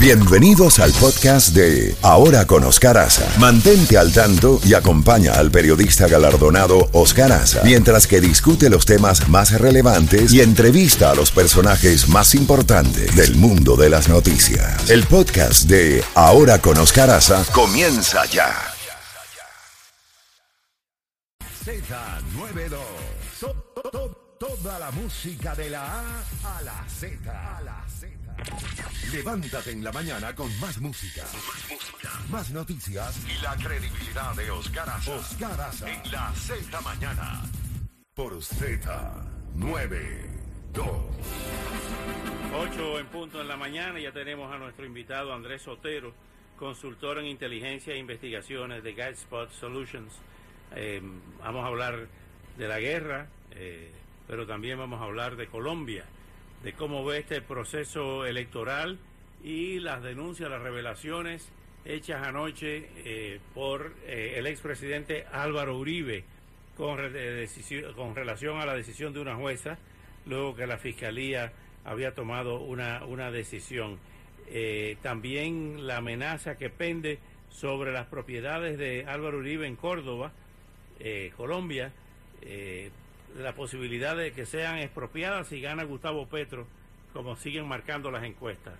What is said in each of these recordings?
Bienvenidos al podcast de Ahora con Oscar Aza. Mantente al tanto y acompaña al periodista galardonado Oscar Aza mientras que discute los temas más relevantes y entrevista a los personajes más importantes del mundo de las noticias. El podcast de Ahora con Oscar Aza comienza ya. Z92. Toda la música de la A a la Z. A la Z. Levántate en la mañana con más música. Más noticias y la credibilidad de Oscar Aza. Oscar Aza. En la Z mañana. Por Z92. 8 en punto en la mañana, ya tenemos a nuestro invitado Andrés Sotero, consultor en inteligencia e investigaciones de Guidespot Solutions. Eh, vamos a hablar de la guerra, eh, pero también vamos a hablar de Colombia de cómo ve este proceso electoral y las denuncias, las revelaciones hechas anoche eh, por eh, el expresidente Álvaro Uribe con, con relación a la decisión de una jueza, luego que la Fiscalía había tomado una, una decisión. Eh, también la amenaza que pende sobre las propiedades de Álvaro Uribe en Córdoba, Colombia, la posibilidad de que sean expropiadas si gana Gustavo Petro, como siguen marcando las encuestas.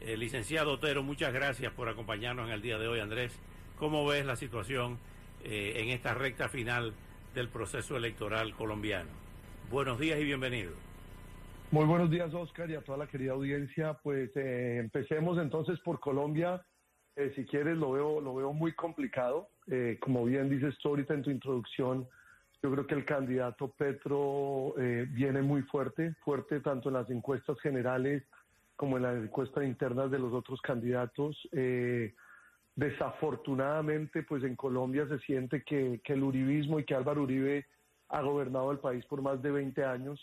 Eh, licenciado Otero, muchas gracias por acompañarnos en el día de hoy, Andrés. ¿Cómo ves la situación eh, en esta recta final del proceso electoral colombiano? Buenos días y bienvenido. Muy buenos días, Oscar, y a toda la querida audiencia. Pues eh, empecemos entonces por Colombia. si quieres, lo veo, lo veo muy complicado. como bien dices tú ahorita en tu introducción, yo creo que el candidato Petro eh, viene muy fuerte, fuerte tanto en las encuestas generales como en las encuestas internas de los otros candidatos. Eh, desafortunadamente, pues en Colombia se siente que, el uribismo y que Álvaro Uribe ha gobernado el país por más de 20 años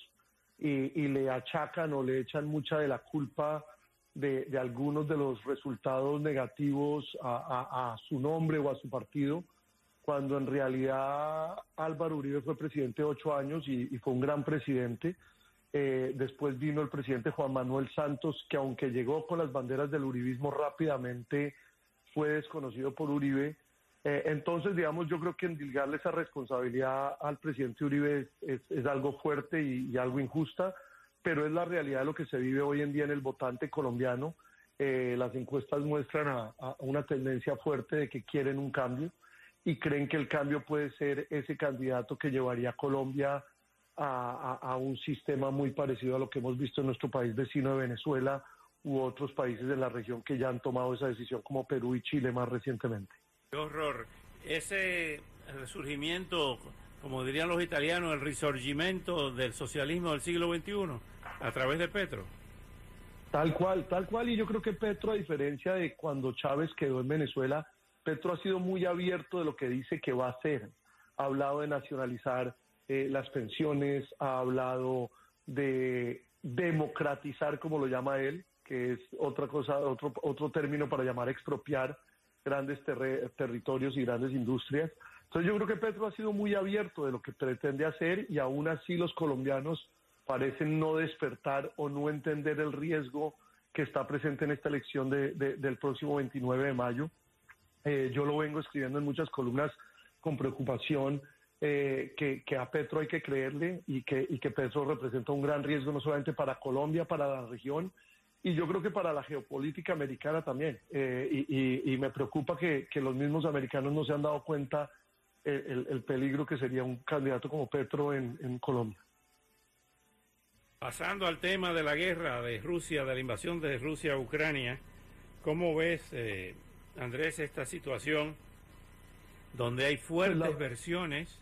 y, le achacan o le echan mucha de la culpa de, algunos de los resultados negativos a su nombre o a su partido cuando en realidad Álvaro Uribe fue presidente ocho años y, fue un gran presidente. Eh, después vino el presidente Juan Manuel Santos, que aunque llegó con las banderas del uribismo rápidamente, fue desconocido por Uribe. Eh, entonces, digamos, yo creo que endilgarle esa responsabilidad al presidente Uribe es, algo fuerte y, algo injusta, pero es la realidad de lo que se vive hoy en día en el votante colombiano. Eh, las encuestas muestran a una tendencia fuerte de que quieren un cambio y creen que el cambio puede ser ese candidato que llevaría a Colombia a, un sistema muy parecido a lo que hemos visto en nuestro país vecino de Venezuela u otros países de la región que ya han tomado esa decisión como Perú y Chile más recientemente. Qué horror. Ese resurgimiento, como dirían los italianos, el risorgimento del socialismo del siglo XXI a través de Petro. Tal cual, tal cual. Y yo creo que Petro, a diferencia de cuando Chávez quedó en Venezuela, Petro ha sido muy abierto de lo que dice que va a hacer. Ha hablado de nacionalizar eh, las pensiones, ha hablado de democratizar, como lo llama él, que es otra cosa, otro, otro término para llamar expropiar grandes territorios y grandes industrias. Entonces yo creo que Petro ha sido muy abierto de lo que pretende hacer y aún así los colombianos parecen no despertar o no entender el riesgo que está presente en esta elección del próximo 29 de mayo. Eh, yo lo vengo escribiendo en muchas columnas con preocupación eh, que, a Petro hay que creerle y que, y que Petro representa un gran riesgo no solamente para Colombia, para la región, y yo creo que para la geopolítica americana también. Eh, y, me preocupa que, los mismos americanos no se han dado cuenta el, peligro que sería un candidato como Petro en, Colombia. Pasando al tema de la guerra de Rusia, de la invasión de Rusia a Ucrania, ¿cómo ves Andrés, esta situación donde hay fuertes versiones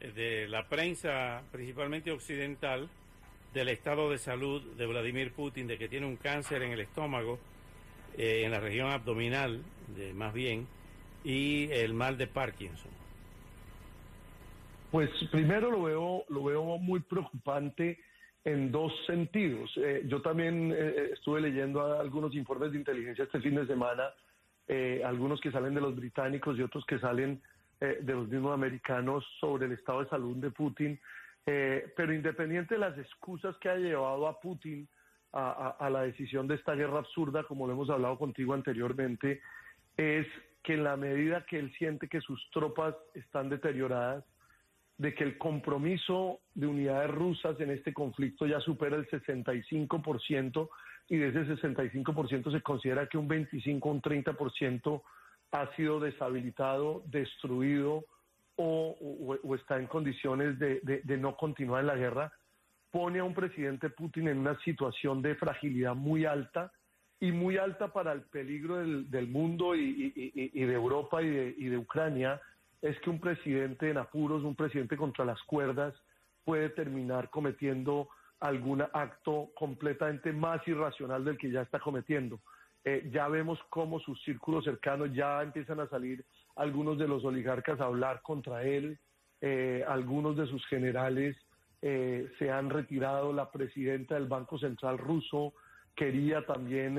eh, de la prensa, principalmente occidental, del estado de salud de Vladimir Putin, de que tiene un cáncer en el estómago, eh, en la región abdominal, de, más bien, y el mal de Parkinson. Pues primero lo veo, lo veo muy preocupante en dos sentidos. Eh, yo también estuve leyendo algunos informes de inteligencia este fin de semana eh, algunos que salen de los británicos y otros que salen eh, de los mismos americanos sobre el estado de salud de Putin. Eh, pero independiente de las excusas que ha llevado a Putin a, la decisión de esta guerra absurda, como lo hemos hablado contigo anteriormente, es que en la medida que él siente que sus tropas están deterioradas, de que el compromiso de unidades rusas en este conflicto ya supera el 65% y de ese 65% se considera que un 25 o un 30% ha sido deshabilitado, destruido o, está en condiciones de, no continuar en la guerra, pone a un presidente Putin en una situación de fragilidad muy alta y muy alta para el peligro del, mundo y, de Europa y de, y de Ucrania, es que un presidente en apuros, un presidente contra las cuerdas, puede terminar cometiendo algún acto completamente más irracional del que ya está cometiendo. Eh, ya vemos cómo sus círculos cercanos ya empiezan a salir algunos de los oligarcas a hablar contra él, eh, algunos de sus generales eh, se han retirado, la presidenta del Banco Central ruso quería también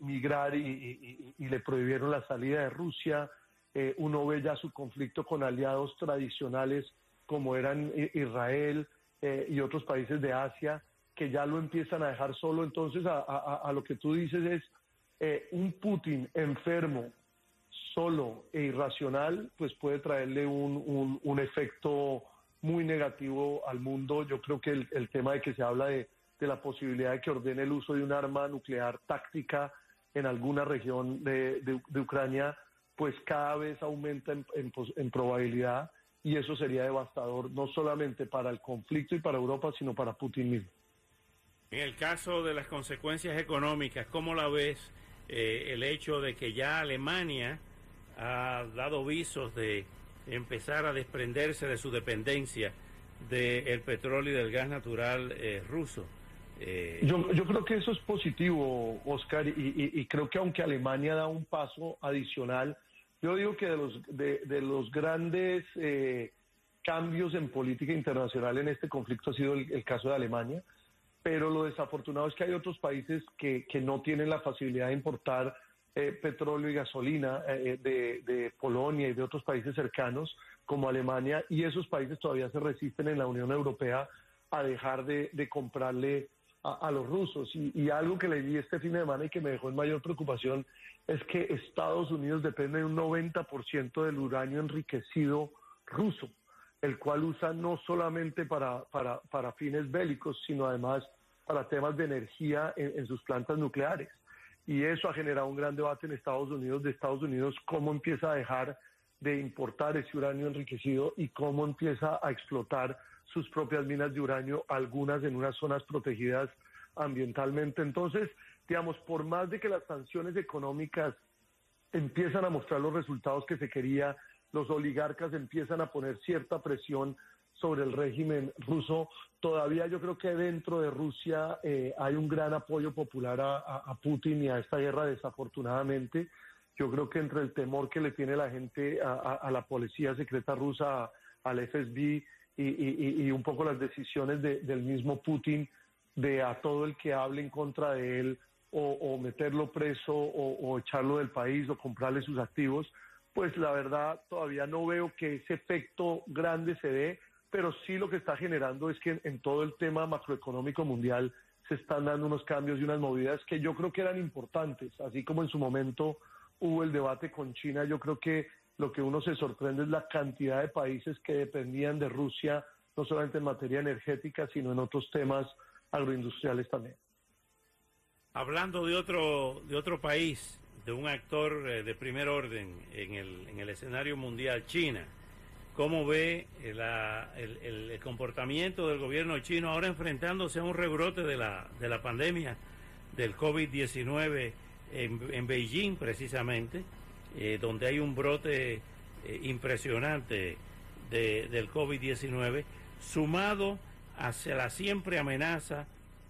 migrar y, le prohibieron la salida de Rusia, uno ve ya su conflicto con aliados tradicionales como eran Israel y otros países de Asia, que ya lo empiezan a dejar solo. Entonces, a lo que tú dices es, eh, un Putin enfermo, solo e irracional, pues puede traerle un, un, efecto muy negativo al mundo. Yo creo que el, tema de que se habla de, la posibilidad de que ordene el uso de un arma nuclear táctica en alguna región de, Ucrania, pues cada vez aumenta en, en, probabilidad y eso sería devastador no solamente para el conflicto y para Europa, sino para Putin mismo. En el caso de las consecuencias económicas, ¿cómo la ves? Eh, el hecho de que ya Alemania ha dado visos de empezar a desprenderse de su dependencia del petróleo y del gas natural eh, ruso. Eh, yo, creo que eso es positivo, Oscar, y, creo que aunque Alemania da un paso adicional, yo digo que de los, de, los grandes cambios en política internacional en este conflicto ha sido el caso de Alemania pero lo desafortunado es que hay otros países que, no tienen la facilidad de importar eh, petróleo y gasolina eh, de, Polonia y de otros países cercanos como Alemania y esos países todavía se resisten en la Unión Europea a dejar de, comprarle a, los rusos. Y, y, algo que leí este fin de semana y que me dejó en mayor preocupación es que Estados Unidos depende de un 90% del uranio enriquecido ruso el cual usa no solamente para, para, para fines bélicos, sino además para temas de energía en, sus plantas nucleares. Y eso ha generado un gran debate en Estados Unidos, de Estados Unidos, cómo empieza a dejar de importar ese uranio enriquecido y cómo empieza a explotar sus propias minas de uranio, algunas en unas zonas protegidas ambientalmente. Entonces, digamos, por más de que las sanciones económicas empiezan a mostrar los resultados que se quería, los oligarcas empiezan a poner cierta presión sobre el régimen ruso. Todavía yo creo que dentro de Rusia eh, hay un gran apoyo popular a, Putin y a esta guerra, desafortunadamente. Yo creo que entre el temor que le tiene la gente a, la policía secreta rusa, al FSB y, un poco las decisiones del mismo Putin de a todo el que hable en contra de él o, meterlo preso o echarlo del país o comprarle sus activos, pues la verdad todavía no veo que ese efecto grande se dé, pero sí lo que está generando es que en, todo el tema macroeconómico mundial se están dando unos cambios y unas movidas que yo creo que eran importantes, así como en su momento hubo el debate con China, yo creo que lo que uno se sorprende es la cantidad de países que dependían de Rusia, no solamente en materia energética, sino en otros temas agroindustriales también. Hablando de otro, de otro país, de un actor eh, de primer orden en el, en el escenario mundial, China. ¿Cómo ve eh, el, comportamiento del gobierno chino ahora enfrentándose a un rebrote de la, de la pandemia del COVID-19 en, en, Beijing precisamente, eh, donde hay un brote impresionante de, del COVID-19, sumado hacia la siempre amenaza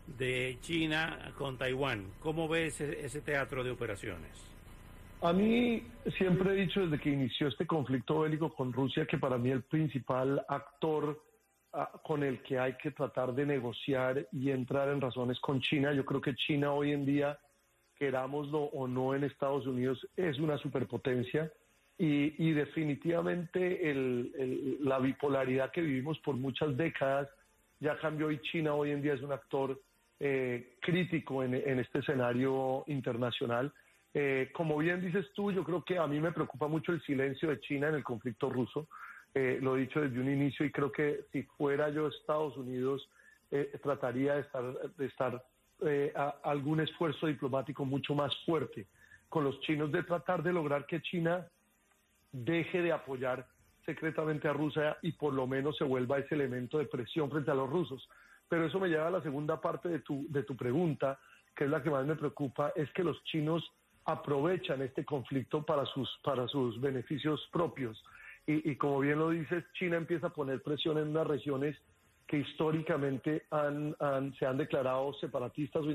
de China con Taiwán. ¿Cómo ve ese, ese teatro de operaciones? A mí siempre he dicho desde que inició este conflicto bélico con Rusia que para mí el principal actor ah, con el que hay que tratar de negociar y entrar en razones con China, yo creo que China hoy en día, querámoslo o no en Estados Unidos, es una superpotencia y, definitivamente la bipolaridad que vivimos por muchas décadas ya cambió y China hoy en día es un actor eh, crítico en, este escenario internacional. Eh, como bien dices tú, yo creo que a mí me preocupa mucho el silencio de China en el conflicto ruso. Eh, lo he dicho desde un inicio y creo que si fuera yo Estados Unidos, trataría de estar, de estar a, algún esfuerzo diplomático mucho más fuerte con los chinos de tratar de lograr que China deje de apoyar secretamente a Rusia y por lo menos se vuelva ese elemento de presión frente a los rusos. Pero eso me lleva a la segunda parte de tu, de tu pregunta, que es la que más me preocupa, es que los chinos aprovechan este conflicto para sus, para sus beneficios propios. Y, como bien lo dices, China empieza a poner presión en unas regiones que históricamente han, se han declarado separatistas o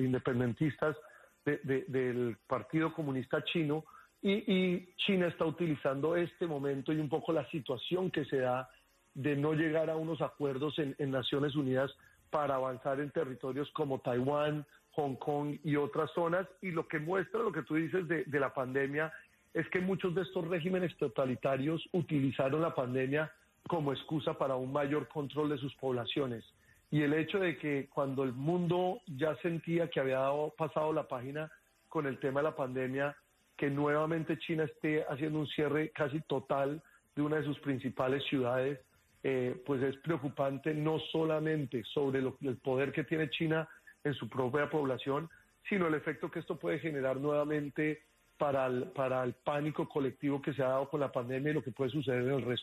independentistas del Partido Comunista Chino y, China está utilizando este momento y un poco la situación que se da de no llegar a unos acuerdos en, Naciones Unidas para avanzar en territorios como Taiwán, Hong Kong y otras zonas. Y lo que muestra lo que tú dices de, de la pandemia es que muchos de estos regímenes totalitarios utilizaron la pandemia como excusa para un mayor control de sus poblaciones. Y el hecho de que cuando el mundo ya sentía que había pasado la página con el tema de la pandemia, que nuevamente China esté haciendo un cierre casi total de una de sus principales ciudades, eh, pues es preocupante no solamente sobre el poder que tiene China en su propia población, sino el efecto que esto puede generar nuevamente para el, para el pánico colectivo que se ha dado con la pandemia y lo que puede suceder en el resto.